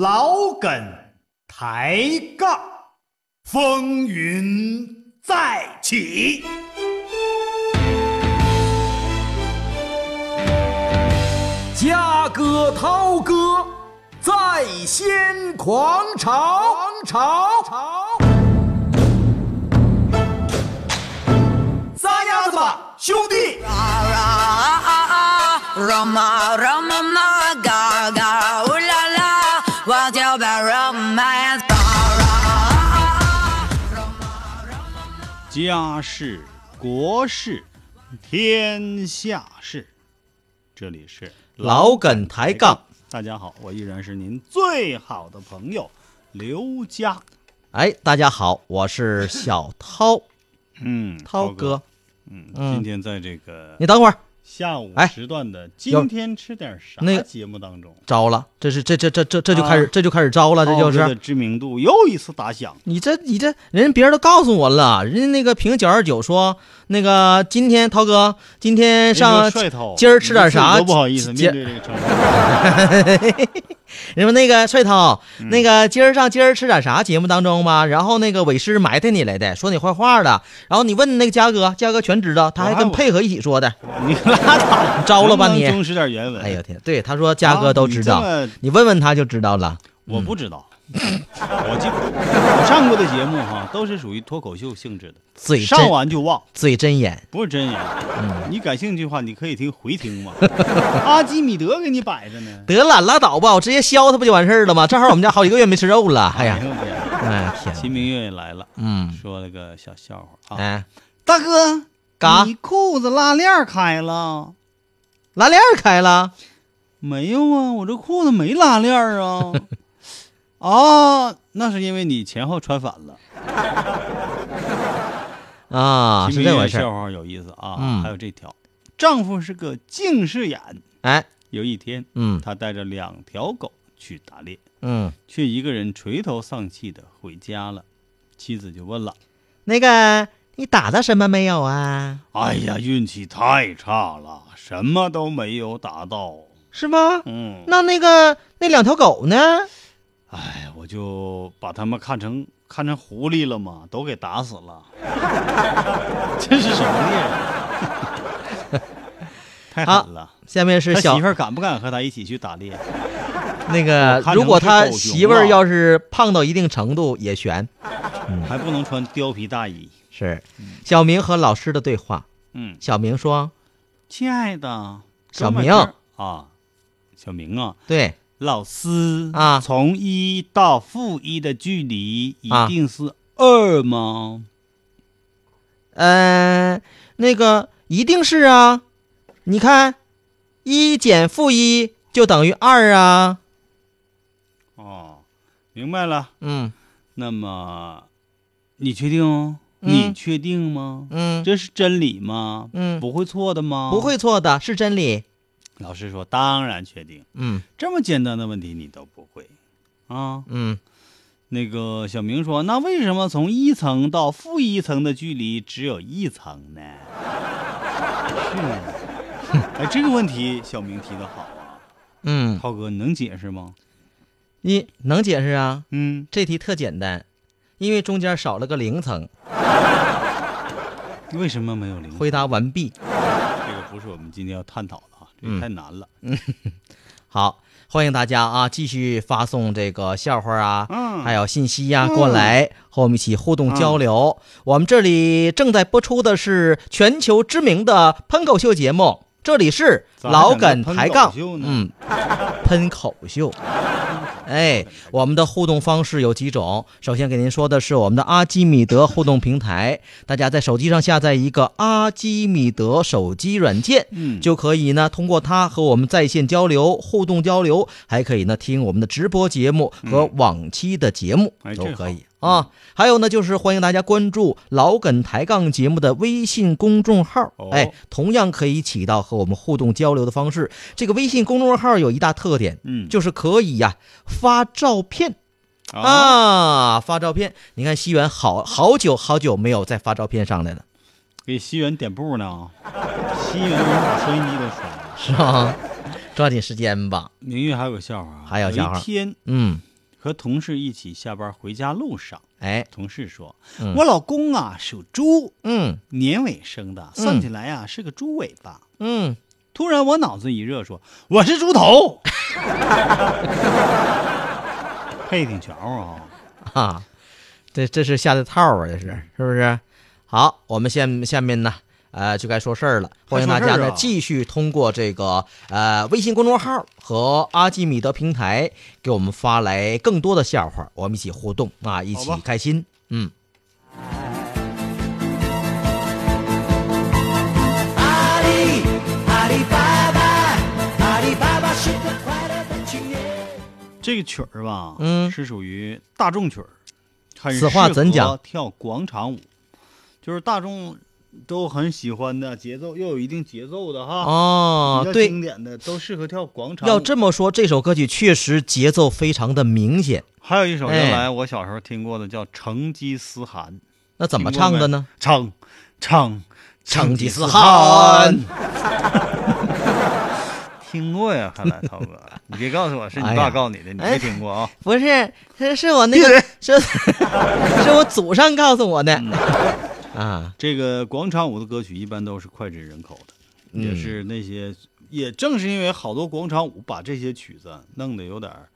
老梗抬杠，风云再起。嘉哥、涛哥在掀狂潮，潮潮。撒丫子吧，兄弟！Roma, 家事、国事、天下事，这里是老梗抬杠。大家好，我依然是您最好的朋友刘佳。哎，大家好，我是小涛，嗯，涛哥。嗯。今天在这个你等会儿下午哎时段的今天吃点啥那个节目当中，招了，这是这这这这这就开始、啊这就开始招了，这就是知名度又一次打响。你这你这人别人都告诉我了，人家那个评九二九说那个今天涛哥今天上今儿吃点啥不好意思今面对这个称呼。人说那个帅涛，嗯。那个今儿上今儿吃点啥节目当中吧，然后那个伟师埋汰你来的，说你坏话了，然后你问那个嘉哥，嘉哥全知道，他还跟配合一起说的，你拉倒，招了吧你。能不能忠实点原文。哎呀天，对，他说嘉哥都知道，啊你问问他就知道了。我不知道，我记上过的节目哈，都是属于脱口秀性质的，嘴上完就忘，嘴真严，不是真人。嗯你感兴趣的话，你可以听回听嘛。阿基米德给你摆着呢。得了，拉倒吧，我直接削他不就完事儿了吗？正好我们家好几个月没吃肉了。哎呀，哎天，秦明月也来了，嗯，说了个小笑话啊。大哥，嘎你裤子拉链开了拉链开了，没有啊？我这裤子没拉链啊。啊，那是因为你前后穿反了。啊，是这回事笑话有意思啊。嗯还有这条，丈夫是个近视眼，哎，有一天，嗯他带着两条狗去打猎，嗯，却一个人垂头丧气的回家了。妻子就问了那个你打到什么没有啊？：“哎呀，运气太差了，什么都没有打到。是吗？嗯，那那个那两条狗呢？哎，我就把他们看成看成狐狸了嘛，都给打死了。这是什么猎人？太狠了！下面是小媳妇儿敢不敢和他一起去打猎？那个如果他媳妇儿要是胖到一定程度也悬。还不能穿貂皮大衣。是，小明和老师的对话。嗯，小明说亲爱的，小明啊，小明啊，：“对，老师啊从一到负一的距离一啊定是二吗？呃，那个一定是啊，你看，一减负一就等于二啊。哦，明白了。嗯那么，你确定？嗯你确定吗？嗯，这是真理吗？嗯不会错的吗？不。会错的，是真理。老师说，当然确定。嗯这么简单的问题你都不会啊？嗯，那个小明说：“那为什么从一层到负一层的距离只有一层呢？” 是，哎，这个问题小明提的好啊，嗯，涛哥，你能解释吗？你能解释啊？嗯，这题特简单，因为中间少了个零层。为什么没有零？回答完毕。这个不是我们今天要探讨的啊，太难了。嗯 好，欢迎大家啊，继续发送这个笑话啊，嗯还有信息呀、过来和我们一起互动交流。我们这里正在播出的是全球知名的喷口秀节目，这里是老梗抬杠。嗯，喷口秀。哎，我们的互动方式有几种。首先给您说的是我们的阿基米德互动平台，大家在手机上下载一个阿基米德手机软件，嗯，就可以呢通过它和我们在线交流、互动交流，还可以呢听我们的直播节目和往期的节目、哎都可以。好啊。还有呢，就是欢迎大家关注老梗抬杠节目的微信公众号，哦哎，同样可以起到和我们互动交流的方式。这个微信公众号有一大特点，嗯就是可以呀、发照片。啊，啊，发照片！你看西元好好久好久没有再发照片上来了，给西元点步呢。西元把收音机都摔了。是吧？抓紧时间吧。明月还有个笑话还有笑话一天，嗯和同事一起下班回家路上，哎，同事说：“嗯我老公啊属猪，嗯年尾生的，算起来呀、是个猪尾巴。嗯，突然我脑子一热，说：“我是猪头。”配挺巧啊！啊，这这是下的套啊，这是是不是？好，我们下下面呢，呃，就该说事儿了。欢迎大家呢继续通过这个呃微信公众号和阿基米德平台给我们发来更多的笑话，我们一起互动啊，一起开心。嗯，阿里阿里巴巴，阿里巴巴是个快乐的青年。这个曲儿吧，嗯是属于大众曲儿，很此话适合怎讲跳广场舞，就是大众都很喜欢的节奏，又有一定节奏的哈。哦对，经典的都适合跳广场。要这么说，这首歌曲确实节奏非常的明显。还有一首哎原来我小时候听过的叫《成吉思汗》，那怎么唱的呢？成成成吉思汗。听过呀，看来涛哥，你别告诉我是你爸告诉你的，你哎没听过啊？不是，是是我那个是 是我祖上告诉我的啊。这个广场舞的歌曲一般都是脍炙人口的，嗯也是那些，也正是因为好多广场舞把这些曲子弄得有点儿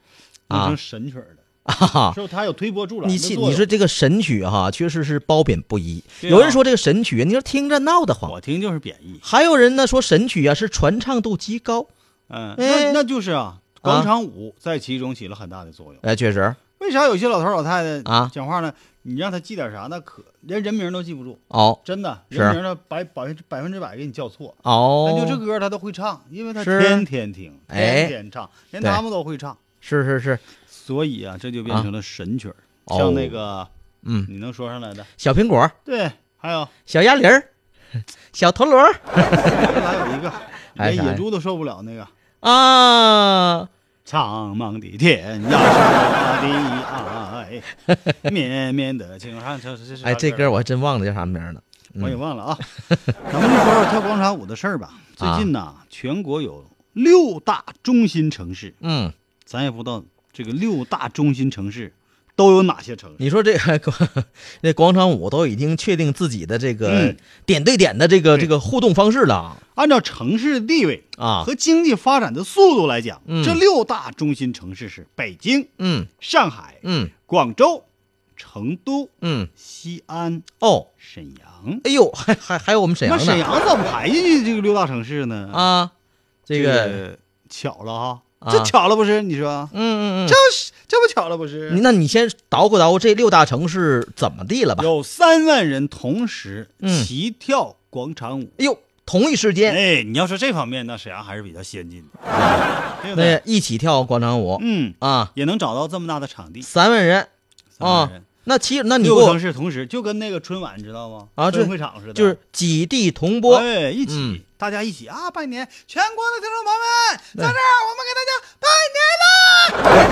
成神曲儿了，啊是不是？它有推波助澜你。你说这个神曲哈，确实是褒贬不一。啊有人说这个神曲，你说听着闹得慌；我听就是贬义，还有人呢说神曲啊是传唱度极高。嗯，哎那那就是啊，广场舞在其中起了很大的作用。哎，确实为啥有些老头老太太啊讲话呢？你让他记点啥，那可连人名都记不住，哦。真的，人名呢百百分之百分之百给你叫错。哦，那就这歌他都会唱，因为他天天听，哎。天天唱，连对。他们都会唱，是是是，所以啊，这就变成了神曲儿。哦像那个，嗯，你能说上来的？小苹果、对，还有。小鸭梨儿、小陀螺 还有一个，连野猪都受不了那个。啊，苍茫的天涯是我的爱，绵绵的情长。这这这哎，这歌我还真忘了叫啥名儿了。我也忘了啊。咱们就说说跳广场舞的事儿吧。最啊近呢，全国有六大中心城市，嗯，咱也不知道这个六大中心城市都有哪些城市。你说这个那广场舞都已经确定自己的这个嗯。点对点的这个对。这个互动方式了。按照城市地位啊。和经济发展的速度来讲，嗯。这六大中心城市是北京、嗯。上海、嗯。广州、成都、嗯，西安、哦，沈阳。哎呦，还还还有我们沈阳呢。沈阳怎么排进去这个六大城市呢？，啊，这个个巧了哈，啊这巧了不是？你说？嗯嗯嗯。这，是这不巧了不是？那你先捣鼓捣鼓这六大城市怎么地了吧？有三万人同时嗯。齐跳广场舞。哎呦，同一时间。哎，你要说这方面，那沈阳还是比较先进的，对不那对？一起跳广场舞。嗯，啊，也能找到这么大的场地，三万人。啊三万人，，那其实那你六个城市同时，就跟那个春晚你知道吗？啊分会场似的，就是几地同播，哎，一起，嗯大家一起啊，拜年！全国的听众朋友们，在这儿我们给大家拜年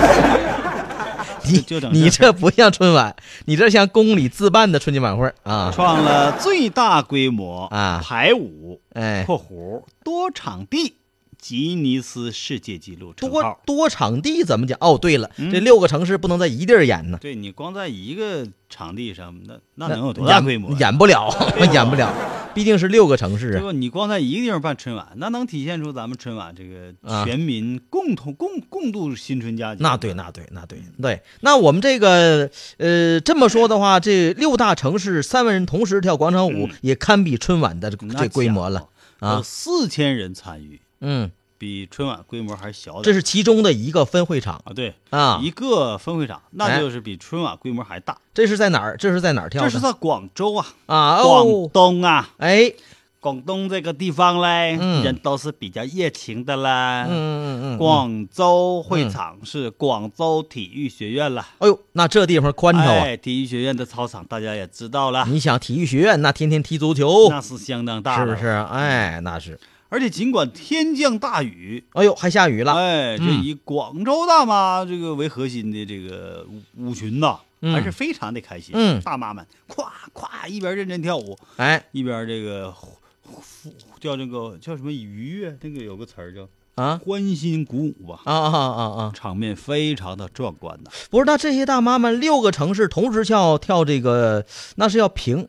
啦！你就整你这事这不像春晚，你这像宫里自办的春节晚会啊！创了最大规模啊排舞哎（括弧多场地）吉尼斯世界纪录称多号。多场地怎么讲？哦，对了，嗯这六个城市不能在一地儿演呢，对你光在一个场地上，那那那能有多大演规模呀？演不了，演不了，毕竟是六个城市啊。对吧？你光在一个地方办春晚，那能体现出咱们春晚这个啊全民共同、共共度新春佳节。那对，那对，那对对。那我们这个呃这么说的话，这六大城市三万人同时跳广场舞，嗯也堪比春晚的这那这规模了有啊。四千人参与，嗯，比春晚规模还小点。这是其中的一个分会场啊，对啊。一个分会场，那哎就是比春晚规模还大。这是在哪儿？这是在哪儿跳的？这是在广州啊，啊广哦，东啊，哎，广东这个地方嘞，嗯人都是比较热情的啦。嗯嗯嗯嗯，广州会场是广州体育学院了，哎呦，那这地方宽敞啊！哎，体育学院的操场大家也知道了，你想体育学院那天天踢足球，那是相当大是不是？？哎，那是。而且尽管天降大雨，哎呦，还下雨了。哎，这嗯以广州大妈这个为核心的这个舞舞群呐，嗯还是非常的开心。嗯大妈们咵咵一边认真跳舞，哎一边这个呼呼叫这个叫什么愉悦？那个有个词儿叫啊欢欣鼓舞吧，啊啊啊啊！场面非常的壮观呐。不是，那这些大妈们六个城市同时跳跳这个，那是要评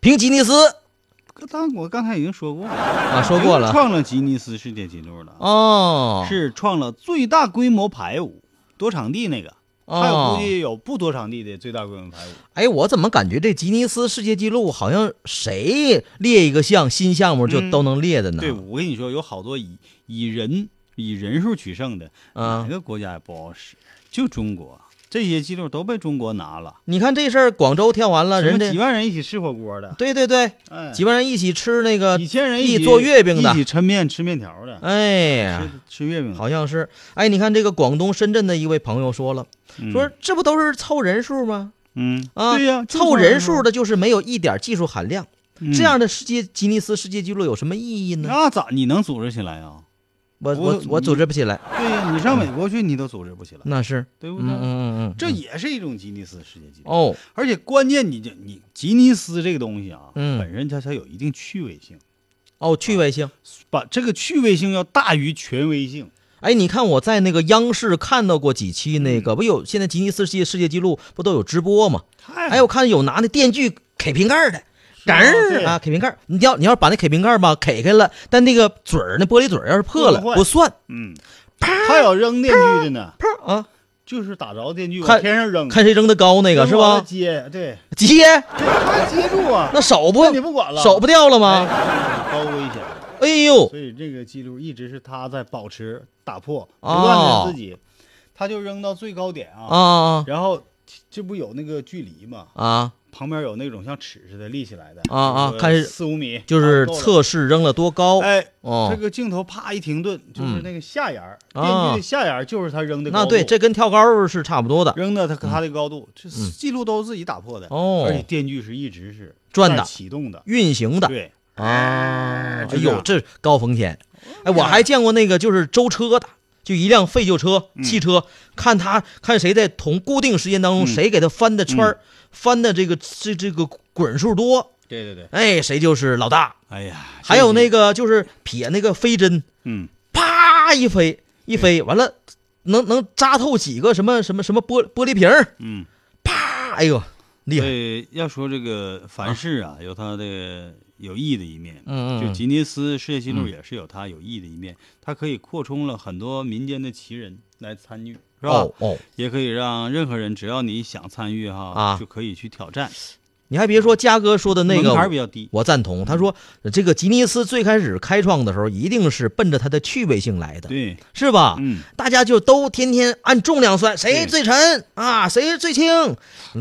评吉尼斯刚我刚才已经说过了啊，说过了创了吉尼斯世界纪录了，哦，是创了最大规模排舞多场地那个，还有估哦。计有不多场地的最大规模排舞。哎，我怎么感觉这吉尼斯世界纪录好像谁列一个项新项目就嗯都能列的呢？对，我跟你说，有好多以以人以人数取胜的，啊哪个国家也不好使，就中国这些记录都被中国拿了。你看这事儿，广州跳完了，人家几万人一起吃火锅的，对对对，哎，几万人一起吃那个几千人一起做月饼的一起抻面吃面条的，哎呀，吃吃月饼的，好像是。哎，你看这个广东深圳的一位朋友说了，嗯说这不都是凑人数吗？嗯啊，对呀，就凑人数的就是没有一点技术含量。嗯这样的世界吉尼斯世界纪录有什么意义呢？那咋你能组织起来啊？我我我我组织不起来，对呀，你上美国去你都组织不起来，那是，对不对？嗯嗯嗯，这也是一种吉尼斯世界纪录。哦，而且关键你这你吉尼斯这个东西啊，嗯本身它才有一定趣味性，哦，趣味性。把这个趣味性要大于权威性。哎，你看我在那个央视看到过几期那嗯个，不有现在吉尼斯世界世界纪录不都有直播吗？太哎，我看有拿那电锯 K 瓶盖的，吧哏对儿啊开瓶盖儿，你要你要把那开瓶盖儿吧开开了，但那个嘴儿那玻璃嘴儿要是破了不算，嗯，还有扔电锯的呢，啪啊，就是打着电锯看往天上扔，看谁扔的高那个是吧？接对，接还接住啊，那手不你不管了，手不掉了吗？哎高危险。哎呦，所以这个记录一直是他在保持打破，不哦断的自己，他就扔到最高点啊，啊然后这不有那个距离吗，啊，旁边有那种像尺似的立起来的啊啊比如说看四五米，就是测试扔了多高哎，哦这。个镜头啪一停顿，就是嗯那个下沿儿，啊电锯的下沿儿就是他扔的那对，这跟跳高是差不多的，扔的他他的高度，这嗯记录都是自己打破的，哦而且电锯是一直是转的启动的，运行的对，啊。哎呦，这高风险！哎，我还见过那个就是周车的，就一辆废旧车、嗯。汽车，看他看谁在同固定时间当中，嗯。谁给他翻的圈儿，翻的这个这这个滚数多，对对对，哎，谁就是老大。哎呀，还有那个，就是撇那个飞针，嗯，啪一飞一飞，完了能能扎透几个什么什么什么玻玻璃瓶儿。嗯。啪，哎呦，厉害！对，要说这个凡事啊，有它的有意义的一面。嗯就吉尼斯世界纪录嗯也是有它有意义的一面，它可以扩充了很多民间的奇人来参与，是吧？哦哦，也可以让任何人只要你想参与哈，啊就可以去挑战。你还别说，嘉哥说的那个门槛儿比较低。我赞同。他说，这个吉尼斯最开始开创的时候，一定是奔着它的趣味性来的，对，是吧？嗯，大家就都天天按重量算，谁最沉啊，谁最轻。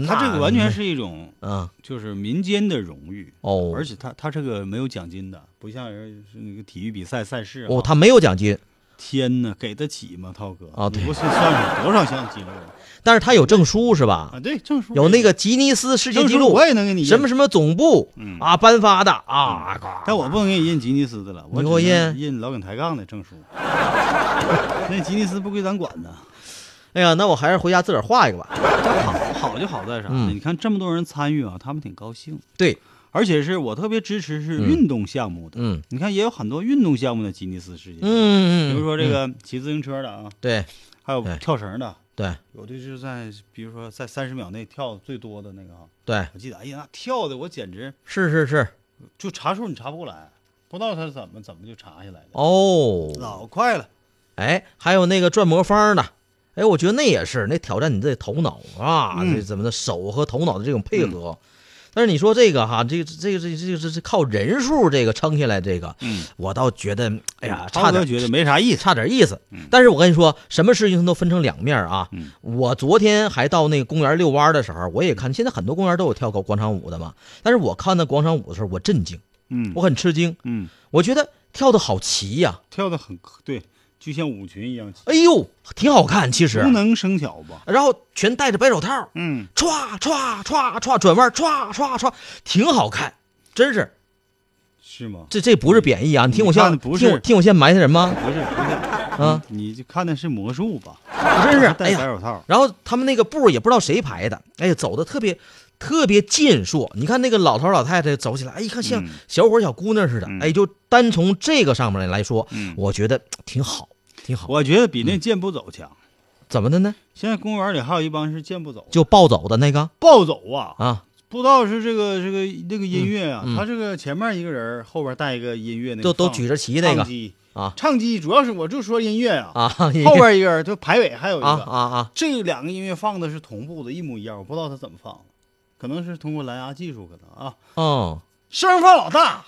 它这个完全是是一种啊，就是民间的荣誉，哦，而且它它这个没有奖金的，不像人是那个体育比赛赛事啊。哦，他没有奖金，天哪，给得起吗，涛哥？啊对你不是算是多少项记录但是他有证书是吧？啊？对，证书。有那个吉尼斯世界纪录，我也能给你什么什么总部嗯。啊颁发的啊，但我不能给你印吉尼斯的了，我给我印。印老梗抬杠的证书。那吉尼斯不归咱管呢。哎呀，那我还是回家自个儿画一个吧。好好就好在啥呢？嗯。你看这么多人参与啊，他们挺高兴，对，而且是我特别支持是嗯。运动项目的。嗯。你看也有很多运动项目的吉尼斯世界，嗯，嗯，比如说这嗯个骑自行车的啊，对。还有跳绳的，对。有的就是在比如说在三十秒内跳最多的那个哈，对，我记得，哎呀，那跳的我简直是是是，就查数你查不过来，不知道他是怎么怎么就查下来的，哦，老快了。哎，还有那个转魔方的，哎，我觉得那也是那挑战你的头脑啊，嗯。这怎么的手和头脑的这种配合。但是你说这个哈，这个这个这个这个这是靠人数这个撑下来，这个嗯，我倒觉得，哎呀，差点觉得没啥意思。差点意思嗯。但是我跟你说，什么事情都分成两面啊。嗯我昨天还到那个公园遛弯的时候，我也看，现在很多公园都有跳高广场舞的嘛。但是我看那广场舞的时候，我震惊，嗯我很吃惊，嗯，我觉得跳的好齐呀、跳的很对，就像舞裙一样，哎呦，挺好看，其实不。能生巧吧？然后全戴着白手套，嗯，歘歘歘歘转弯，歘歘歘，挺好看，真是。是吗？这这不是贬义啊！你听我像不是听我听我像埋汰人吗？不是不是啊，你就看的是魔术吧？真是，哎戴白，手套，然后他们那个步也不知道谁排的，哎呀，走的特别特别健硕。你看那个老头老太太走起来，哎，一看像嗯小伙小姑娘似的。嗯哎，就单从这个上面来说，嗯我觉得挺好。挺好。我觉得比那健步走强。怎么的呢？现在公园里还有一帮是健步走，就暴走的那个？暴走啊，啊。不知道是这个这个那个音乐啊，他这个前面一个人，后边带一个音乐，那个都都举着旗那个。唱机。啊。唱机主要是我就说音乐啊，啊，后边一个人就排尾还有一啊个，啊啊这两个音乐放的是同步的，一模一样，我不知道他怎么放的，可能是通过蓝牙技术，可能啊，哦。声放老大，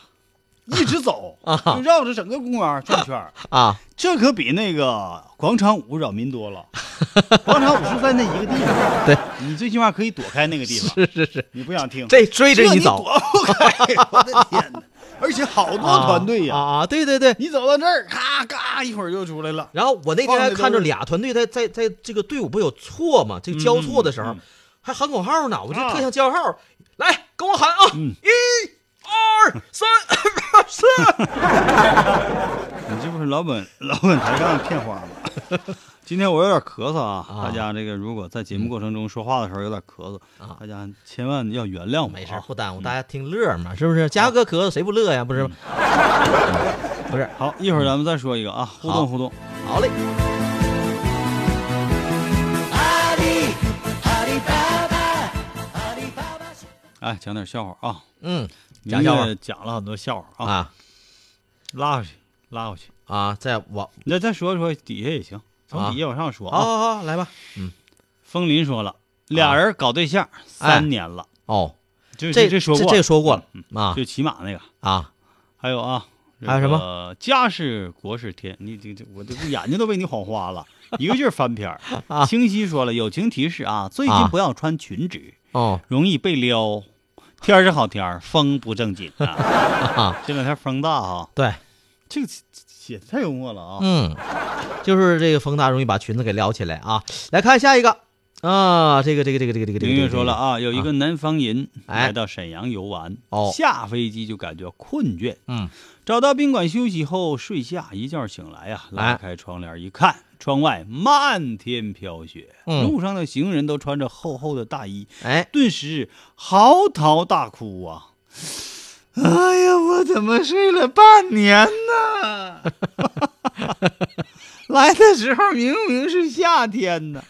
一直走啊就绕着整个公园转圈儿啊这可比那个广场舞扰民多了。广场舞是在那一个地方，对你最起码可以躲开那个地方，是是是，你不想听，这追着你走躲不开，我的天哪！而且好多团队呀、啊啊，对对对。你走到这儿，咔咔一会儿就出来了。然后我那天还看着俩团队在在在这个队伍不有错吗？这个交错的时候嗯嗯还喊口号呢，我就啊特像叫号，来跟我喊啊，嗯一、二、三、四。你这不是老本老本抬杠骗花吗？今天我有点咳嗽啊，啊大家这个如果在节目过程中说话的时候有点咳嗽，啊大家千万要原谅我、啊。没事，不耽误大家听乐嘛，是不是？嘉哥咳嗽谁不乐呀？不是吗？不是，好，一会儿咱们再说一个啊，互动互动。好嘞，阿里阿里巴巴，阿里巴巴。哎，讲点笑话啊，嗯，讲笑话讲了很多笑话啊，啊。拉回去，拉回去。啊，再往那再再说说底下也行，啊。从底下往上说好啊。好好，来吧。嗯，风林说了，俩人搞对象三年了，哦，这这这说过，这说过了嗯啊。就骑马那个。啊，还有啊，还有什么？么？家是国是天，你这这我这眼睛都被你晃花了，一个劲儿翻篇清晰说了，友情提示啊，最近啊。不要穿裙子，哦。容易被撩。天儿是好天儿，风不正经啊。啊，这两天风大哈，对，这个写的太幽默了啊。嗯，就是这个风大容易把裙子给撩起来啊。来看下一个啊，这个这个这个这个这个这个，明月说了啊，有一个南方人哎。来到沈阳游玩，哦。下飞机就感觉困倦，嗯，找到宾馆休息后睡下，一觉醒来呀、拉哎开窗帘一看，窗外漫天飘雪，嗯。路上的行人都穿着厚厚的大衣，哎，顿时嚎啕大哭啊！哎呀，我怎么睡了半年呢？来的时候明明是夏天呢，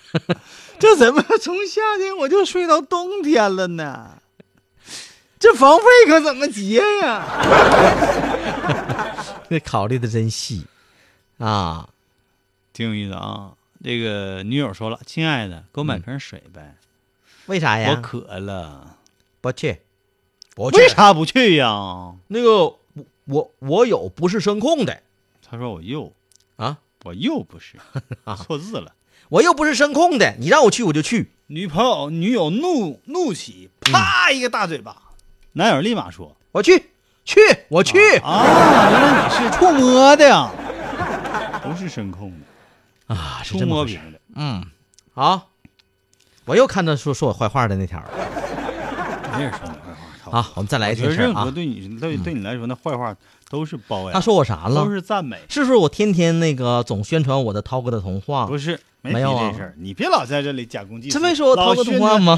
这怎么从夏天我就睡到冬天了呢？这房费可怎么结呀？这考虑的真细啊。挺有意思啊！这个女友说了：“亲爱的，给我买瓶水呗，为啥呀？我渴了。不去，不去。为啥不去呀那个我我我有不是声控的？”他说：“我又啊，我又不是错字了。我又不是声控的，你让我去我就去。”女朋友女友怒怒起，啪一个大嘴巴，男友立马说我去，去，我去。：“啊，原来你是触摸的呀，不是声控的，啊，是触。摸屏的。嗯，好，我又看到说说我坏话的那条了没人说你坏话。啊。我们再来一件事儿啊任何。对你对对你来说，那坏话都是褒扬，他说我啥了都？是赞美。是不是我天天那个总宣传我的涛哥的童话？不是，没有啊这事儿，你别老在这里假公济私。这没说我涛哥童话？吗？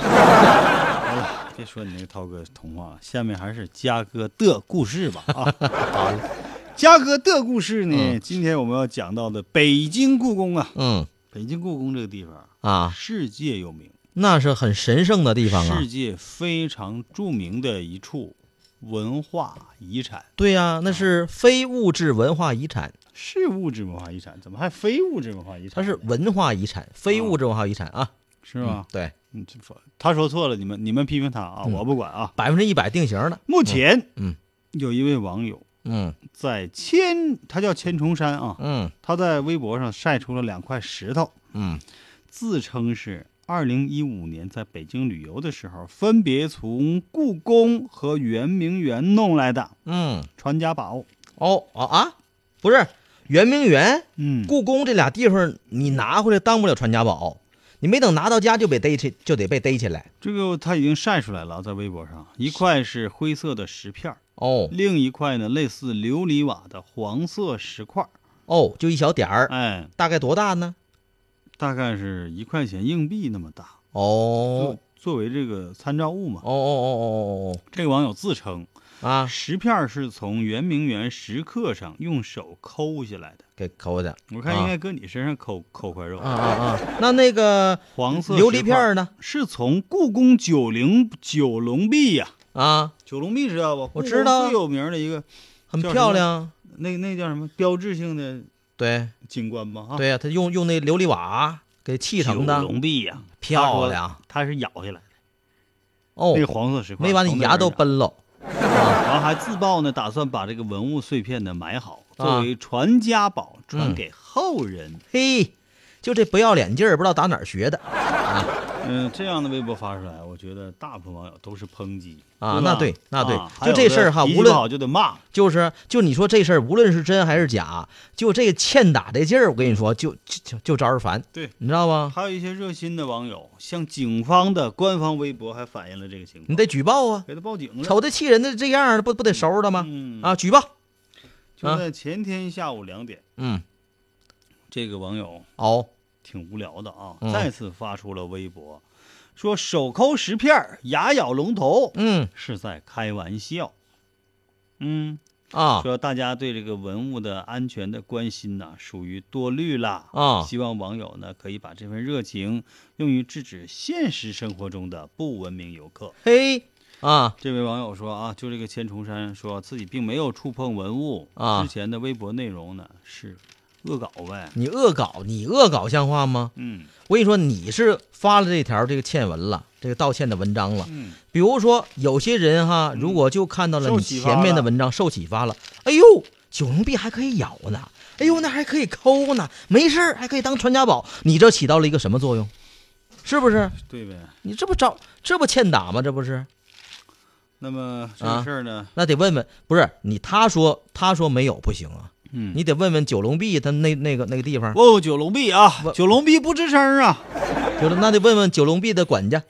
别说你那个涛哥童话了，下面还是嘉哥的故事吧啊。好哥的故事呢，嗯今天我们要讲到的北京故宫啊，嗯北京故宫这个地方啊，世界有名，那是很神圣的地方啊世。界非常著名的一处文化遗产，对呀、那是非物质文化遗产，是物质文化遗产，怎么还非物质文化遗产？它是文化遗产，非物质文化遗产啊。是吗？对，嗯，这说他说错了，你们你们批评他啊，嗯我不管啊。百分之一百定型的。目前，嗯，有一位网友嗯在千，他叫千重山啊，嗯他在微博上晒出了两块石头，嗯自称是二零一五年在北京旅游的时候，分别从故宫和圆明园弄来的嗯，传家宝。哦哦啊，不是圆明园、嗯，故宫这俩地方，你拿回来当不了传家宝，你没等拿到家就被逮起，就得被逮起来。这个他已经晒出来了，在微博上，一块是灰色的石片儿，哦另一块呢类似琉璃瓦的黄色石块儿。哦，就一小点儿，哎，大概多大呢？大概是一块钱硬币那么大，哦作作为这个参照物嘛哦。哦哦哦哦哦这个网友自称，啊！石片儿是从圆明园石刻上用手抠下来的，给抠的。我看应该搁你身上抠抠块肉啊啊啊！那那个黄色琉璃片儿呢？是从故宫九陵九龙壁呀、啊，九龙壁知道不？我知道最有名的一个，很漂亮。那那叫什么标志性的对。景观吧？啊，对呀、他用用那琉璃瓦给砌成的。九，龙壁呀、漂亮。它是咬下来的，哦。那，个黄色石块没把你牙都崩。崩喽。然后还自曝呢，打算把这个文物碎片呢买好，啊作为传家宝传嗯。给后人。嘿，就这不要脸劲儿，不知道打哪儿学的 嗯，这样的微博发出来，我觉得大部分网友都是抨击啊那对那对啊就这事儿哈无论就得骂，就是就你说这事儿，无论是真还是假，就这个欠打这劲儿，我跟你说，就就就就招人烦，对。你知道吗？还有一些热心的网友向警方的官方微博还反映了这个情况，你得举报啊！给他报警了。瞅他气人的这样，不不得收拾他吗？嗯啊，举报。就在前天下午两点，嗯，这个网友哦，挺无聊的啊，嗯。再次发出了微博，说手抠石片儿，牙咬龙头，嗯。是在开玩笑。嗯，啊。说大家对这个文物的安全的关心呢，属于多虑了啊。希望网友呢可以把这份热情用于制止现实生活中的不文明游客。嘿啊。这位网友说啊，就这个千重山说自己并没有触碰文物啊。之前的微博内容呢是恶搞呗。你恶搞，你恶搞像话吗？嗯我跟你说，你是发了这条这个欠文了，这个道歉的文章了。嗯，比如说，有些人哈，如果就看到了你前面的文章，受启发了，哎呦，九龙壁还可以咬呢，哎呦，那还可以抠呢，没事儿还可以当传家宝，你这起到了一个什么作用？是不是？对呗。你这不找这不欠打吗？这不是？那么这事儿呢，那得问问，不是你他说他说没有不行啊，嗯，你得问问九龙壁他那那个那个地方，哦，九龙壁啊，九龙壁不吱声啊。九龙那得问问九龙壁的管家，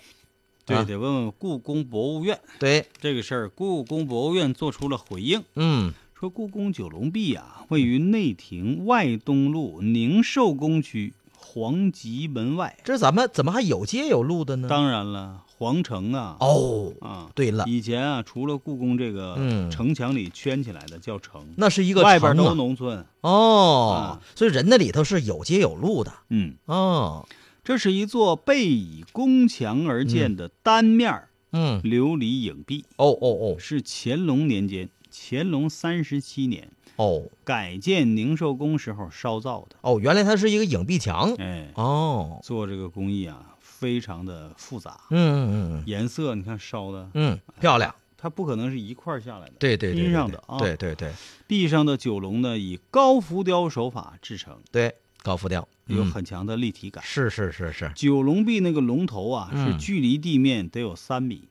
对，啊得问问故宫博物院对，这个事儿。故宫博物院做出了回应，嗯说故宫九龙壁啊，位于内廷外东路宁寿宫区皇极门外。这怎么怎么还有街有路的呢？当然了，皇城啊，哦，啊，对了，以前啊，除了故宫这个嗯。城墙里圈起来的叫城，那是一个外边都城啊。农村。哦啊，所以人那里头是有街有路的。嗯，哦，这是一座背倚宫墙而建的单面儿嗯，琉璃影壁，哦哦哦。是乾隆年间，乾隆三十七年哦哦。改建宁寿宫时候烧造的。哦，原来它是一个影壁墙。哎，哦，做这个工艺啊，非常的复杂，嗯嗯嗯颜色你看烧的，嗯嗯，漂亮，它不可能是一块儿下来的。对对对，拼上的啊对对对壁上的九龙呢，以高浮雕手法制成，对，高浮雕嗯有很强的立体感。是是是是，九龙壁那个龙头啊，是嗯距离地面得有三米，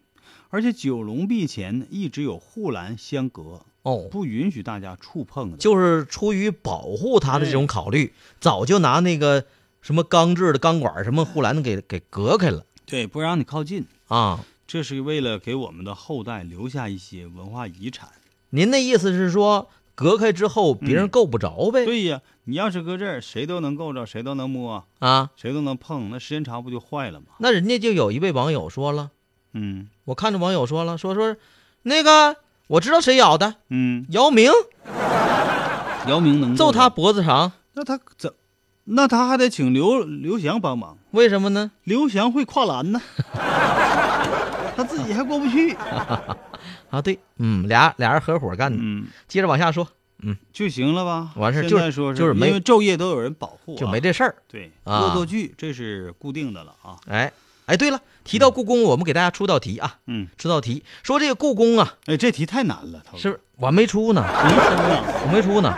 而且九龙壁前一直有护栏相隔，哦，不允许大家触碰的。就是出于保护它的这种考虑，早就拿那个什么钢制的钢管、什么护栏给给隔开了对，不让你靠近，啊。这是为了给我们的后代留下一些文化遗产。您的意思是说，隔开之后别人嗯够不着呗？对呀，你要是搁这儿，谁都能够着，谁都能摸啊，啊，谁都能碰，那时间长不就坏了吗？那人家就有一位网友说了，嗯我看着网友说了，说说那个我知道谁咬的，嗯，姚明 姚明能揍他，脖子长，那他怎？那他还得请刘刘翔帮忙。为什么呢？刘翔会跨栏呢，他自己还过不去。啊，对，嗯，俩俩人合伙干的。嗯，接着往下说，嗯就行了吧？完事儿就是就是没因为昼夜都有人保护、啊，就没这事儿。对啊恶作剧，这是固定的了啊。哎哎，对了，提到故宫，我们给大家出道题啊，嗯，出道题说这个故宫啊，哎，这题太难了，是我没出呢，没说呢。我没出呢。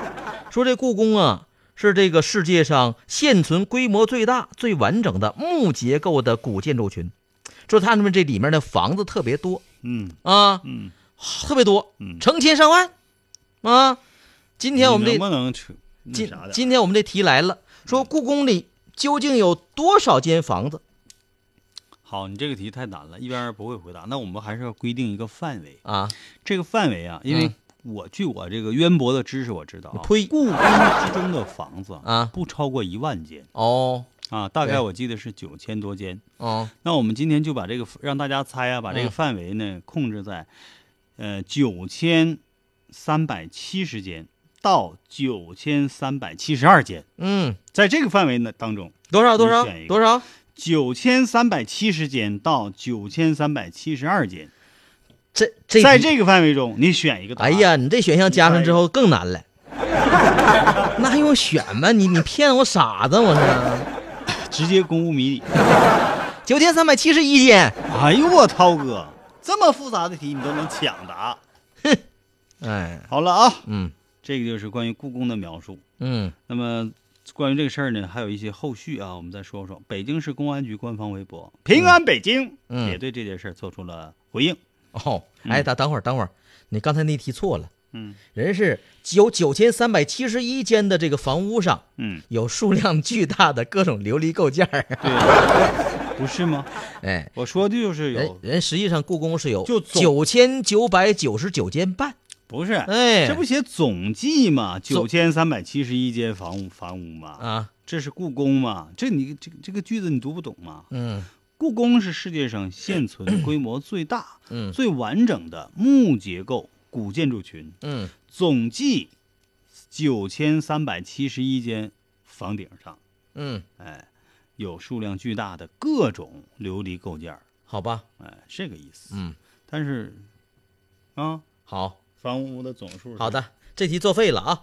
说这故宫啊，是这个世界上现存规模最大、最完整的木结构的古建筑群。说他们这里面的房子特别多嗯啊，嗯，特别多，嗯成千上万啊。今天我们这能不能扯今？今天我们这题来了，说故宫里究竟有多少间房子好，你这个题太难了，一般人不会回答。那我们还是要规定一个范围。啊？这个范围啊，因为嗯我据我这个渊博的知识，我知道啊，呸故宫之中的房子啊不超过一万间哦啊，大概我记得是九千多间。哦那我们今天就把这个让大家猜啊，把这个嗯范围呢控制在，呃九千三百七十间到九千三百七十二间，嗯，在这个范围呢当中，多少多少多少？九千三百七十间到九千三百七十二间，这这在这个范围中，你选一个答案。哎呀，你这选项加上之后更难了，那还用选吗？你你骗我傻子我是？直接公布谜底。九千三百七十一间，哎呦我涛哥，这么复杂的题你都能抢答。哼哎，好了啊，嗯这个就是关于故宫的描述。嗯那么关于这个事儿呢，还有一些后续啊，我们再说说。北京市公安局官方微博“平安北京”嗯也对这件事儿做出了回应。哦，哎，等等会儿等会儿，你刚才那题错了，嗯人是有九千三百七十一间的这个房屋上嗯，有数量巨大的各种琉璃构件儿，对，不是吗？哎。我说的就是有，人实际上故宫是有就总九千九百九十九间半，不是？哎，这不写总计吗？九千三百七十一间房屋房屋嘛？啊，这是故宫嘛？这你这这个句子你读不懂吗？嗯故宫是世界上现存规模最大、嗯。最完整的木结构古建筑群，嗯。总计九千三百七十一间房顶上，嗯，哎，有数量巨大的各种琉璃构件，好吧，哎，这个意思。嗯，但是，啊，好。房屋的总数好。的，这题作废了啊。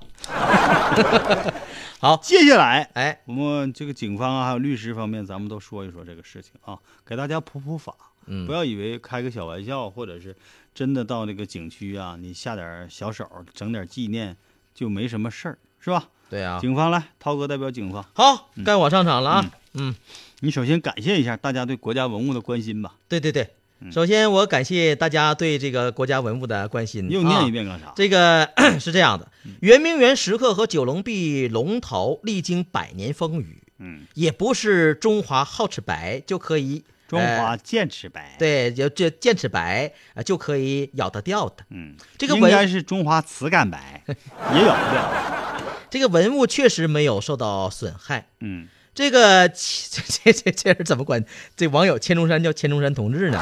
好，接下来哎，我们这个警方啊，还有律师方面，咱们都说一说这个事情啊，给大家普普法。嗯不要以为开个小玩笑，或者是真的到那个景区啊，你下点小手，整点纪念，就没什么事儿，是吧？对啊，警方来，涛哥代表警方，好，该我上场了啊。嗯，你首先感谢一下大家对国家文物的关心吧。对对对，首先我感谢大家对这个国家文物的关心。你又念啊一遍干啥？这个 是这样的，圆明园石刻和九龙壁龙头历经百年风雨，嗯，也不是中华皓齿白就可以中华呃剑齿白。，对，就这剑齿白啊就可以咬得掉的。嗯，这个文应该是中华瓷感白，也咬不掉。这个文物确实没有受到损害。嗯，这个这这这这是怎么管？这网友千重山叫千重山同志呢？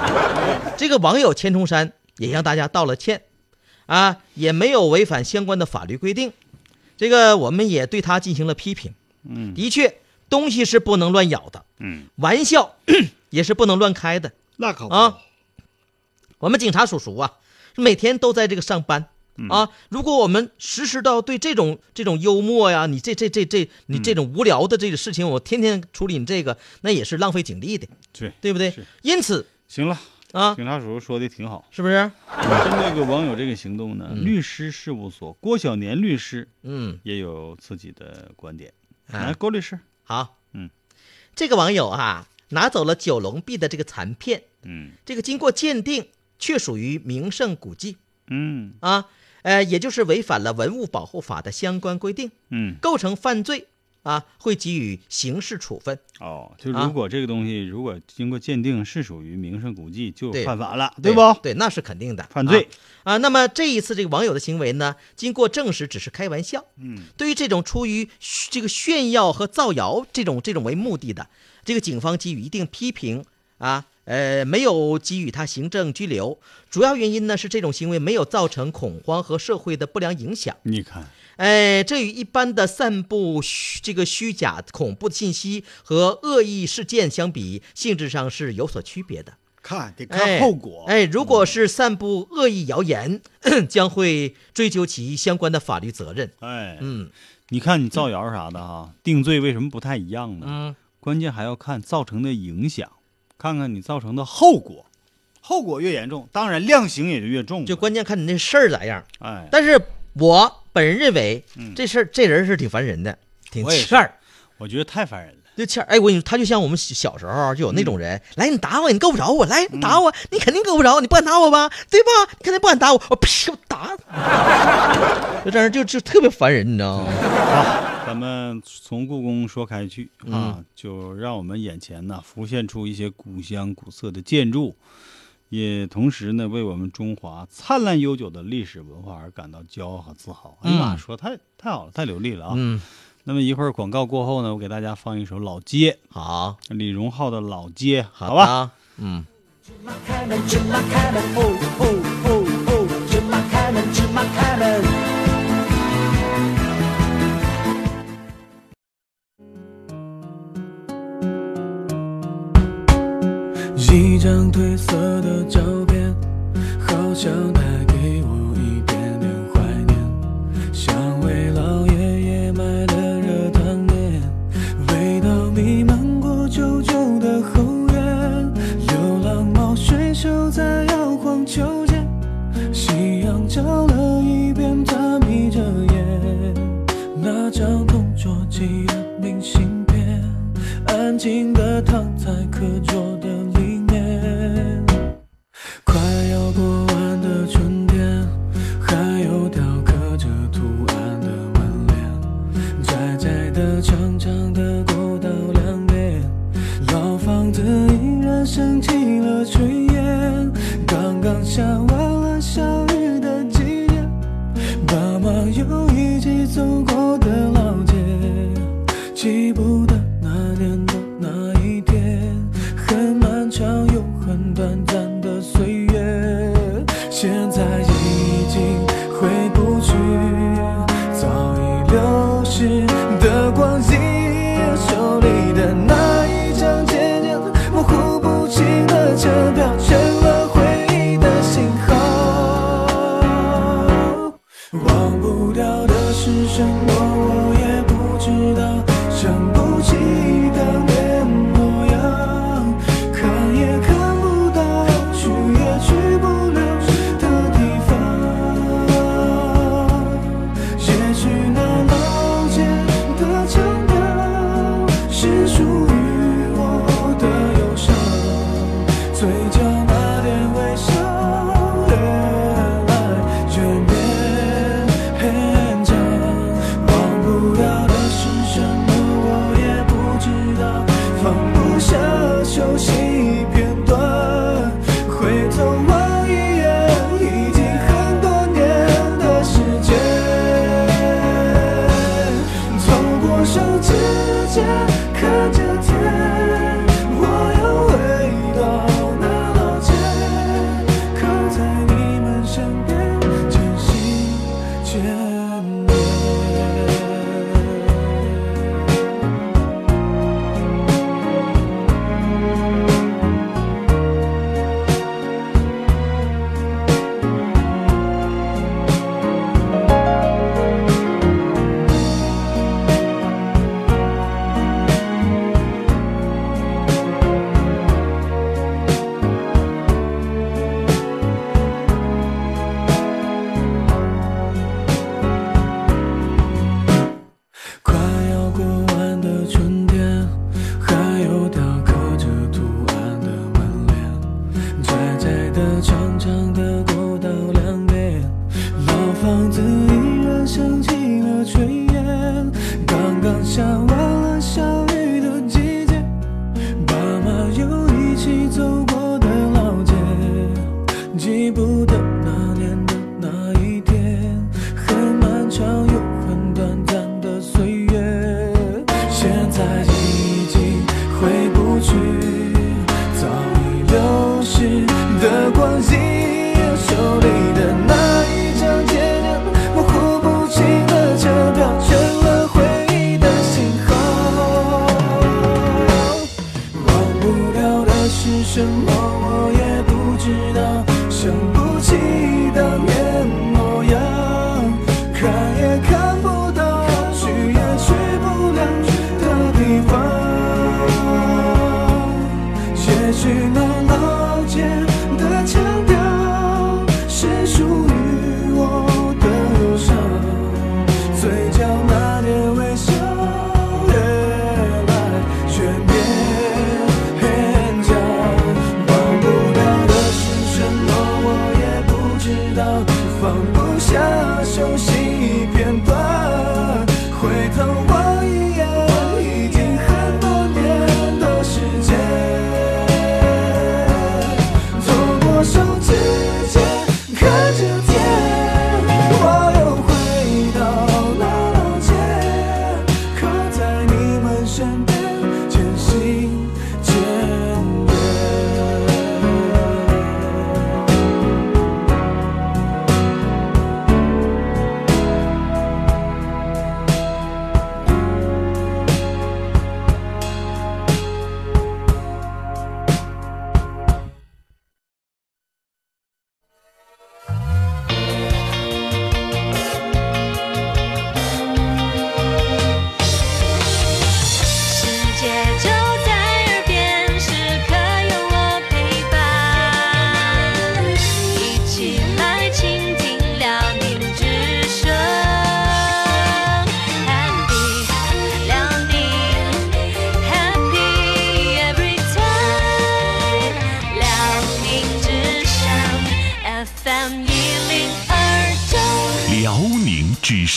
这个网友千重山也向大家道了歉，啊，也没有违反相关的法律规定。这个我们也对他进行了批评。嗯的确，东西是不能乱咬的，嗯，玩笑也是不能乱开的。那可不啊，我们警察叔叔啊，每天都在这个上班嗯啊。如果我们实施到对这种这种幽默呀，你这这这这你这种无聊的这个事情，我天天处理你这个，那也是浪费警力的，对，对不对？因此行了，啊，警察叔叔说的挺好。是不是？针对这个网友这个行动呢，律师事务所郭小年律师嗯，也有自己的观点。啊。来，郭律师，好，嗯，这个网友啊，拿走了九龙壁的这个残片，嗯。这个经过鉴定，确属于名胜古迹。嗯。啊，呃，也就是违反了文物保护法的相关规定。嗯，构成犯罪啊，会给予刑事处分。哦，就啊如果这个东西如果经过鉴定是属于名胜古迹，就犯法了，对不？对，那是肯定的，犯罪啊啊。那么这一次这个网友的行为呢，经过证实只是开玩笑。嗯对于这种出于这个炫耀和造谣这种这种为目的的，这个警方给予一定批评啊。呃，没有给予他行政拘留，主要原因呢是这种行为没有造成恐慌和社会的不良影响。你看，哎，这与一般的散布虚这个虚假恐怖的信息和恶意事件相比，性质上是有所区别的。看得哎看后果。哎，如果是散布恶意谣言，将会追究其相关的法律责任。哎，嗯你看你造谣啥的哈，定罪为什么不太一样呢？嗯，关键还要看造成的影响，看看你造成的后果，后果越严重，当然量刑也就越重。就关键看你那事儿咋样。哎，但是我本人认为，嗯这事儿这人是挺烦人的，挺欠儿。我觉得太烦人了。就欠儿，哎，我跟你说，他就像我们小小时候就有那种人，来你打我，你够不着我，来你打我，你肯定够不着，你不敢打我吧，对吧？你肯定不敢打我，我啪我打，就这样就就特别烦人，你知道吗？好，咱们从故宫说开去啊，就让我们眼前呢浮现出一些古香古色的建筑，也同时呢为我们中华灿烂悠久的历史文化而感到骄傲和自豪。哎呀妈，嗯说太太好了，太流利了啊！嗯，那么一会儿广告过后呢，我给大家放一首《老街好，》，李荣浩的《老街》，好？吧，嗯。芝麻开门，芝麻开门，哦哦哦哦，芝麻开门，芝麻开门。一张褪色的照片，好像带给我一点点怀念，像为老爷。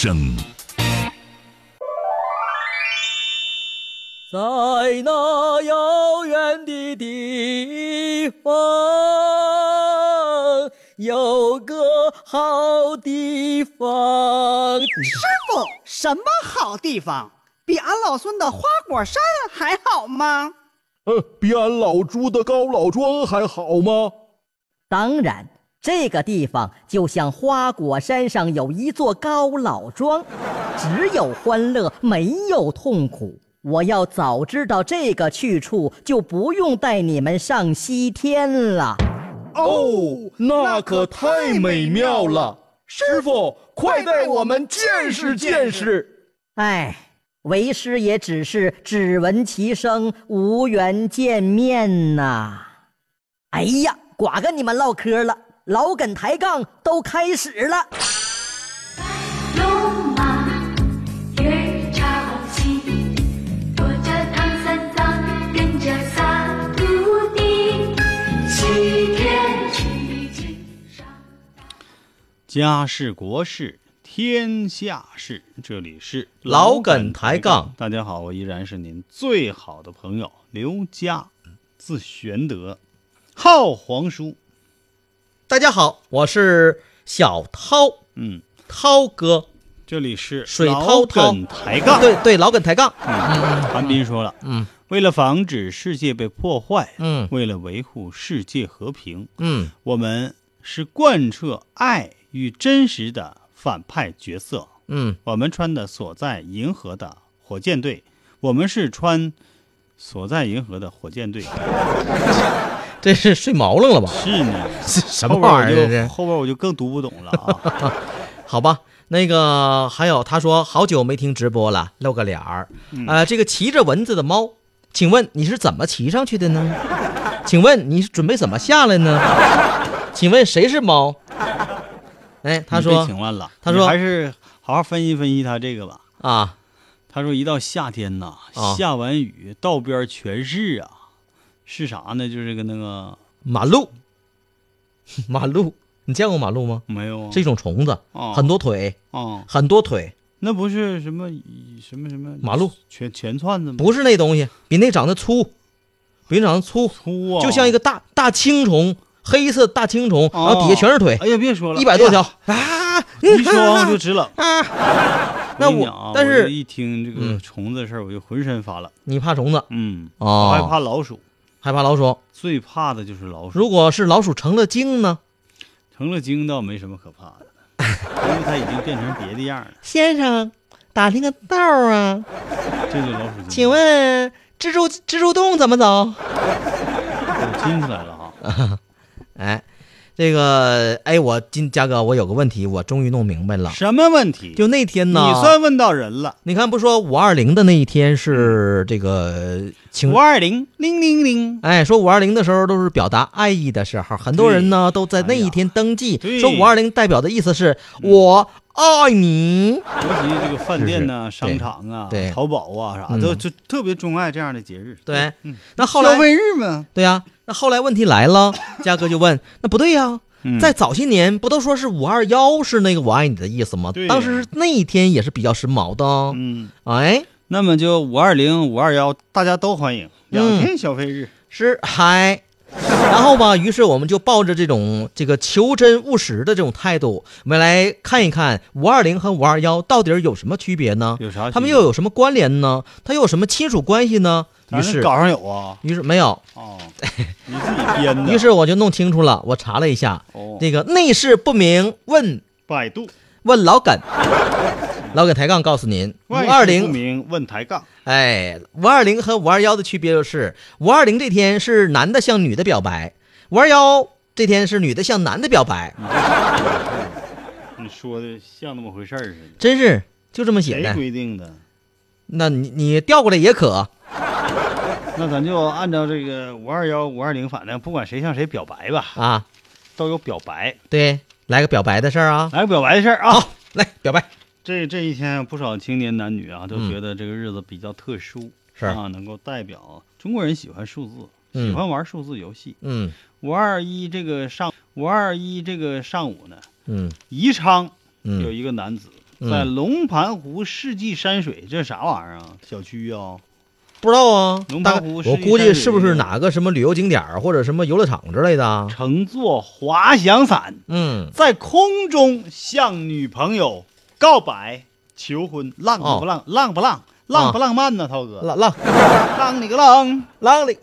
声。在那遥远的地方，有个好地方。师傅，什么好地方？比俺老孙的花果山还好吗？呃，比俺老朱的高老庄还好吗？当然，这个地方就像花果山上有一座高老庄，只有欢乐，没有痛苦。我要早知道这个去处，就不用带你们上西天了。哦，那可太美妙了！师傅，快带我们见识见识。哎，为师也只是只闻其声，无缘见面呐。哎呀，寡跟你们唠嗑了，老梗抬杠都开始了。龙马月朝西，驮着唐三藏，跟着仨徒弟，西天取经上。家事国事天下事，这里是老梗抬杠。大家好，我依然是您最好的朋友刘佳，字玄德，号皇叔。大家好，我是小涛，嗯，涛哥，这里是水老滔滔梗抬杠。对对，老梗抬杠。嗯韩斌说了，嗯。为了防止世界被破坏，嗯。为了维护世界和平，嗯。我们是贯彻爱与真实的反派角色。嗯，我们穿的所在银河的火箭队，我们是穿所在银河的火箭队。这是睡毛愣了吧？是呢，什么玩意儿这是？后边我就更读不懂了啊。好吧，那个还有，他说好久没听直播了，露个脸儿。嗯呃，这个骑着蚊子的猫，请问你是怎么骑上去的呢？请问你是准备怎么下来呢？请问谁是猫？哎，他说请问了，他说还是好好分析分析他这个吧。啊，他说一到夏天呐，啊下完雨，道边全是啊，是啥呢？就是个那个马路，马路，你见过马路吗？没有啊。是一种虫子，哦。很多腿，啊，很多腿，那不是什么什么什么马路。全全串子吗？不是那东西，比那长得粗，比那长得粗，粗啊，就像一个大大青虫，黑色大青虫，然后底下全是腿，哎呀，别说了，一百多条。哎呀。啊！一说我就直冷。啊！那跟你讲啊我但是就一听这个嗯。虫子的事儿，我就浑身发冷。你怕虫子？嗯，哦。我害怕老鼠，害怕老鼠？最怕的就是老鼠。如果是老鼠成了精呢？成了精倒没什么可怕的，因为它已经变成别的样了。先生，打听个道儿啊？这就老鼠精。请问蜘蛛蜘蛛洞怎么走？我听出来了哈。哎，这个哎，我今嘉哥，我有个问题，我终于弄明白了。什么问题？就那天呢，你算问到人了。你看，不说五二零的那一天是这个情五二零零零零，哎，说五二零的时候都是表达爱意的时候，很多人呢都在那一天登记，对说五二零代表的意思是我爱你。尤其这个饭店呐、商场啊、对淘宝啊啥，嗯都就特别钟爱这样的节日。对嗯，那后来消费日嘛，对呀、那后来问题来了，嘉哥就问，那不对呀、嗯在早些年不都说是五二幺是那个我爱你的意思吗？当时那一天也是比较时髦的。嗯，哎，那么就五二零、五二幺，大家都欢迎，两嗯天消费日。是嗨。然后吧，于是我们就抱着这种这个求真务实的这种态度，我们来看一看五二零和五二幺到底有什么区别呢？有啥他们又有什么关联呢？它又有什么亲属关系呢？于是稿上有啊，于是没有，哦，你自己编的。于是我就弄清楚了，我查了一下，哦，这个内事不明问百度问老耿，老耿抬杠告诉您，五外二零，不明问抬杠。哎，五二零和五二幺的区别就是，五二零这天是男的向女的表白，五二幺这天是女的向男的表白，你说的像那么回事儿似的，真是就这么写的谁。规定的？那你你调过来也可，那咱就按照这个五二幺、五二零，反正不管谁向谁表白吧，啊，都有表白。对，来个表白的事儿啊，来个表白的事儿啊。好，来表白，这这一天，不少青年男女啊，都嗯觉得这个日子比较特殊，是啊，能够代表中国人喜欢数字，嗯喜欢玩数字游戏。嗯五二一这个上五二一这个上午呢，嗯宜昌有嗯一个男子在嗯，龙盘湖世纪山水，这是啥玩意儿啊？小区啊？不知道啊，龙盘湖我估计是不是哪个什么旅游景点儿或者什么游乐场之类的啊？乘坐滑翔伞，嗯，在空中向女朋友告白求婚，浪哦不浪？浪不浪？浪不浪漫呢？涛哥，浪浪浪你个浪，浪里，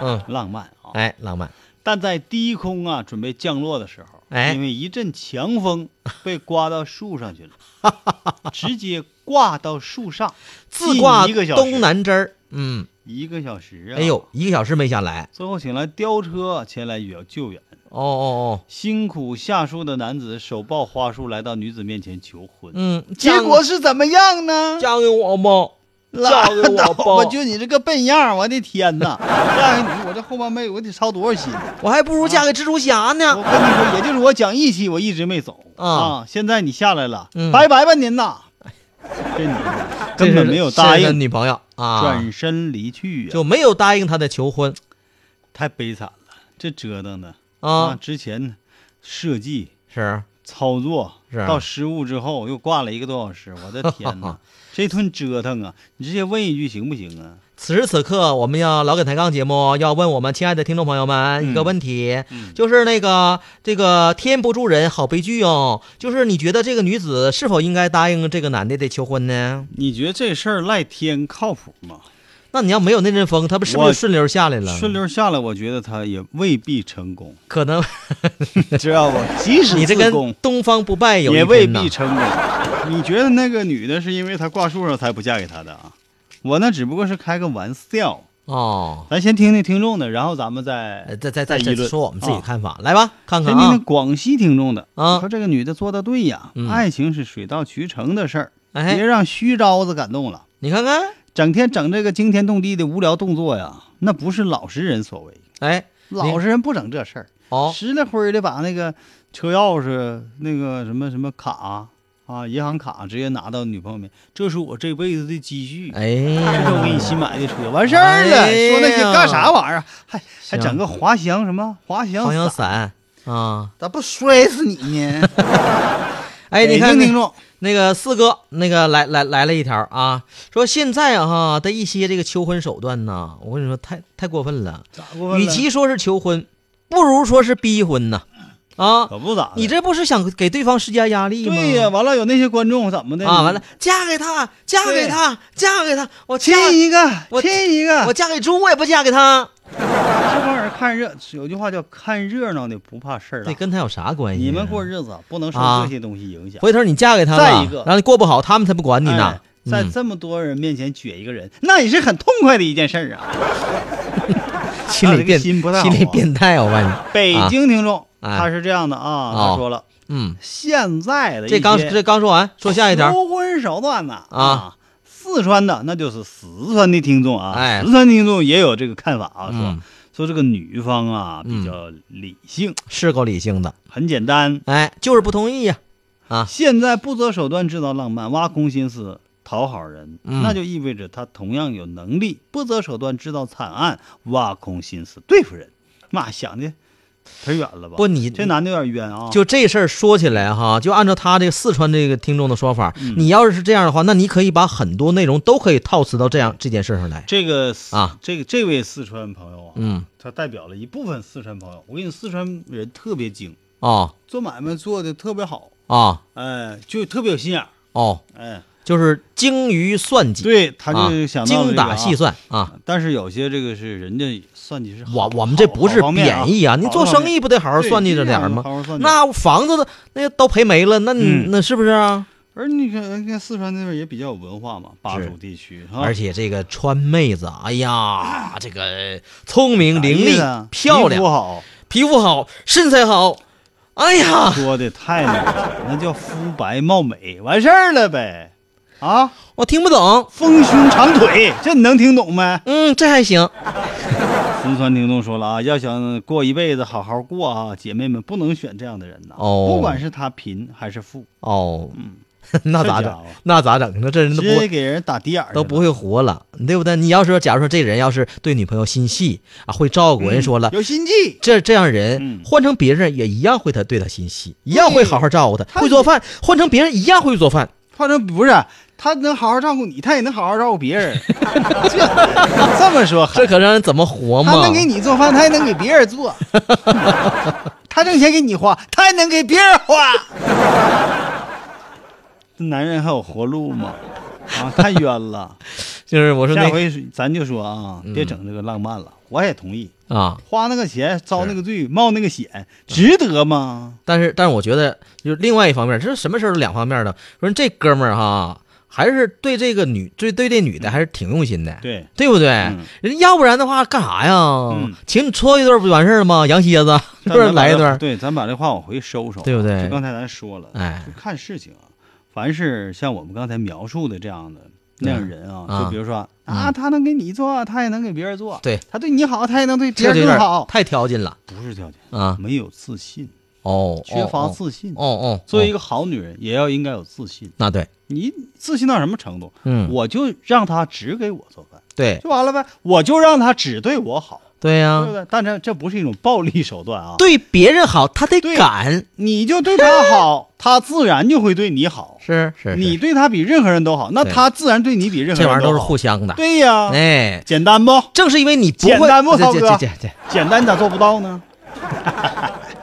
嗯，浪漫啊！哎，浪漫，但在低空啊准备降落的时候，哎。因为一阵强风 被刮到树上去了，直接挂到树上，自挂一个小时。东南枝儿，嗯，一个小时啊！哎呦，，一个小时没下来，最后请来吊车前来援救援。哦哦哦。辛苦下树的男子手抱花束来到女子面前求婚，哦，嗯，结果是怎么样呢？嫁给我吧，拉嫁给我倒吧吧！就你这个笨样儿，我的天哪！嫁给你，我这后半辈子我得操多少心？我还不如嫁给蜘蛛侠呢我。跟你说，也就是我讲义气，我一直没走啊啊。现在你下来了，嗯拜拜吧您呐！这女的根本没有答应，女朋友啊，转身离去呀，就没有答应他的求婚太悲惨了。这折腾的啊，之前设计是操作是到失误之后又挂了一个多小时，我的天哪！这顿折腾啊，你直接问一句行不行啊？此时此刻，我们要老梗抬杠节目要问我们亲爱的听众朋友们一个问题，嗯就是那个这个天不助人，好悲剧哦。就是你觉得这个女子是否应该答应这个男的的求婚呢？你觉得这事儿赖天靠谱吗？那你要没有那阵风，他不是不是顺流下来了？顺流下来，我觉得他也未必成功，可能 知道不？即使你这跟东方不败有也未必成功。你觉得那个女的是因为他挂树上才不嫁给他的啊？我那只不过是开个玩笑。哦。咱先听听听众的，然后咱们再呃再再再说我们自己看法，来吧，看看先听听啊，广西听众的啊说这个女的做的对呀，嗯爱情是水到渠成的事儿，别哎，让虚招子感动了。你看看，整天整这个惊天动地的无聊动作呀，那不是老实人所为。哎，老实人不整这事儿，哦，实了灰的把那个车钥匙、那个什么什么卡啊、银行卡直接拿到女朋友面，这是我这辈子的积蓄，哎这是我，给你新买的车，完事儿了。哎说那些干啥玩意儿？还还整个滑翔什么滑翔滑翔，伞啊，咋不摔死你呢？哎，你看那北京听众，那个四哥，那个来来来了一条啊，说现在啊哈的一些这个求婚手段呢，我跟你说太太过分了，咋过分与其说是求婚，不如说是逼婚呐，啊，可不咋的，你这不是想给对方施加压力吗？对呀，完了有那些观众怎么的？啊，完了，嫁给他，嫁给他，嫁给他，我亲一个，我亲一个，我嫁给猪，我也不嫁给他，这帮人看热，有句话叫看热闹的不怕事儿大。这跟他有啥关系？你们过日子不能受啊这些东西影响。回头你嫁给他了，再一个然后你过不好，他们才不管你呢哎。在嗯这么多人面前撅一个人，那也是很痛快的一件事儿啊。心理变心不太好啊心理变态，我告诉你。北京听众哎他是这样的啊，哦他说了，嗯，现在的这刚这刚说完，说下一条。求婚手段呢啊，四川的那就是四川的听众啊，哎。四川听众也有这个看法啊，说嗯。说这个女方啊嗯比较理性，是够理性的，很简单，哎，就是不同意呀、啊。现在不择手段制造浪漫，挖空心思讨好人，嗯。那就意味着他同样有能力不择手段制造惨案，挖空心思对付人。妈想的忒远了吧？不你这男的有点冤啊！就这事儿说起来哈，就按照他这个四川这个听众的说法，嗯你要是是这样的话，那你可以把很多内容都可以套词到这样这件事上来。这个啊，这个这位四川朋友啊，嗯，他代表了一部分四川朋友。我跟你，四川人特别精，哦做买卖做的特别好，啊哎，就特别有心眼儿，哦，哎，就是精于算计，对，他啊就想精这个啊打细算啊。但是有些这个是人家算计是好我我们这不是贬义啊，你做生意不得好好算计着点儿吗好好算？计那房子的那都赔没了，那那是不是啊？而你看，人家四川那边也比较有文化嘛，巴蜀地区，啊而且这个川妹子，哎呀，这个聪明伶俐啥意思啊、皮肤漂亮、好，皮肤好、身材好，哎呀，说的太美了，那叫肤白貌美，完事儿了呗。啊，我听不懂。丰胸长腿，这你能听懂没？嗯，这还行。四川听众说了啊，要想过一辈子好好过啊，姐妹们不能选这样的人呐。哦不管是他贫还是富，哦，那咋整？那咋整？那这人都直不会接给人打底眼儿都不会活了，对不对？你要说，假如说这人要是对女朋友心细啊，会照顾，人说了，有心计。这这样人嗯换成别人也一样会他对他心细，一样会好好照顾，他会做饭，换成别人一样会做饭。换成不是他能好好照顾你，他也能好好照顾别人。这 这么说，这可让人怎么活嘛？他能给你做饭，他还能给别人做。他挣钱给你花，他还能给别人花。这男人还有活路吗？啊，太冤了。就是我说那下回咱就说啊，别整这个浪漫了。我也同意，啊，花那个钱遭那个罪，冒那个险，值得吗？但是但是我觉得就是另外一方面，这是什么事儿都两方面的。说这哥们儿哈，还是对这个女对对这女的还是挺用心的，对，对不对？嗯。人要不然的话干啥呀？嗯。请你搓一顿不就完事儿了吗？羊蝎子 是不是来一段？对，咱把这话往回收收，对不对？就刚才咱说了，哎。就看事情啊，凡是像我们刚才描述的这样的那样人啊，啊就比如说啊，他能给你做，他也能给别人做，对。他对你好，他也能对别人更好，太挑劲了。不是挑剔，啊！没有自信，哦，缺乏哦。自信。哦哦，作为一个好女人，也要应该有自信。那对，你自信到什么程度？嗯，我就让他只给我做饭，对就完了呗。我就让他只对我好，对呀、对不对？但这这不是一种暴力手段啊。对别人好，他得对敢，你就对他好，他自然就会对你好。是是，你对他比任何人都好，那他自然对你比任何人好这玩意儿都是互相的。对呀，哎，简单不？正是因为你不简会，这这单不涛哥这这这，简单咋做不到呢？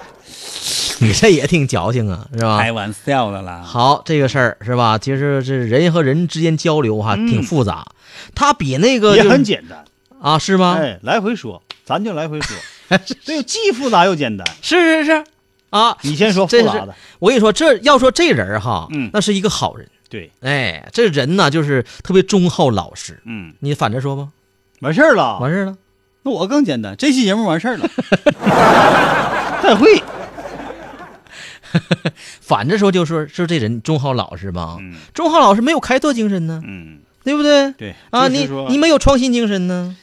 你这也挺矫情啊，是吧？开玩笑的啦。好，这个事儿是吧？其实这人和人之间交流哈、嗯挺复杂，他比那个也很简单，啊，是吗？哎，来回说，咱就来回说，这个既复杂又简单。是是是啊，你先说复杂的，我跟你说，这要说这人哈，嗯那是一个好人。对，哎，这人呢，就是特别忠厚老实。嗯，你反着说吧，完事儿了。完事儿了。那我更简单，这期节目完事儿了。再会。反着说就说是这人忠厚老实吧，嗯。忠厚老实没有开拓精神呢，嗯，对不对？对啊，你你没有创新精神呢，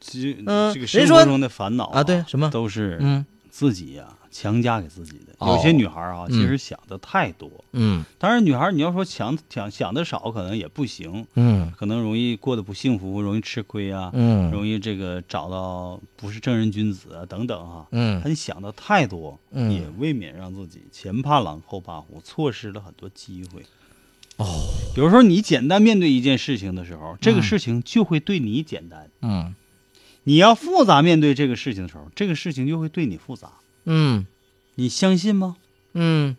这嗯这个人说生活中的烦恼啊对什么？都是嗯。自己呀强加给自己的。哦。有些女孩啊，嗯。其实想的太多。嗯。当然，女孩你要说想想想的少，可能也不行，嗯。可能容易过得不幸福，容易吃亏啊，嗯。容易这个找到不是正人君子啊等等哈。嗯。你想的太多，嗯。也未免让自己前怕狼后怕虎，错失了很多机会。哦，有时候你简单面对一件事情的时候，这个事情就会对你简单；嗯。你要复杂面对这个事情的时候，这个事情就会对你复杂。嗯。你相信吗？嗯，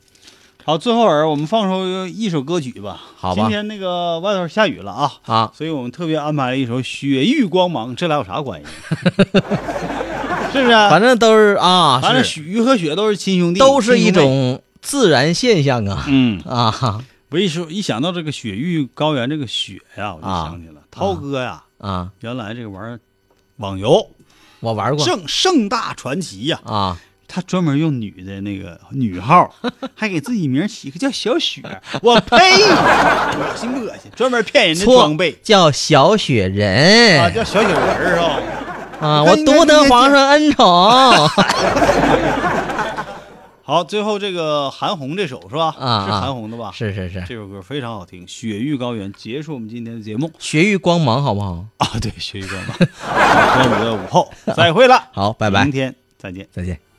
好，最后儿我们放首一首歌曲吧。好吧。今天那个外头下雨了啊，啊，所以我们特别安排了一首《雪域光芒》，这俩有啥关系？是不是？反正都是啊，反正是。雨和雪都是亲兄弟，都是一种自然现象啊。嗯。啊。我一说一想到这个雪域高原这个雪呀，我就啊。想起了涛哥呀，啊！原来这个玩意儿网游。我玩过。盛盛大传奇呀，啊，他专门用女的那个女号，还给自己名起个叫小雪，我呸，恶心不恶心？专门骗人的装备叫小雪人啊，叫小雪人是吧。啊，我独得皇上恩宠。好，最后这个韩红这首是吧？啊是韩红的吧？是是是，这首歌非常好听，《雪域高原》结束我们今天的节目雪域光芒好不好？啊，对，雪域高原，好，朋友们的午后再会了，好，拜拜明，天再见。再见。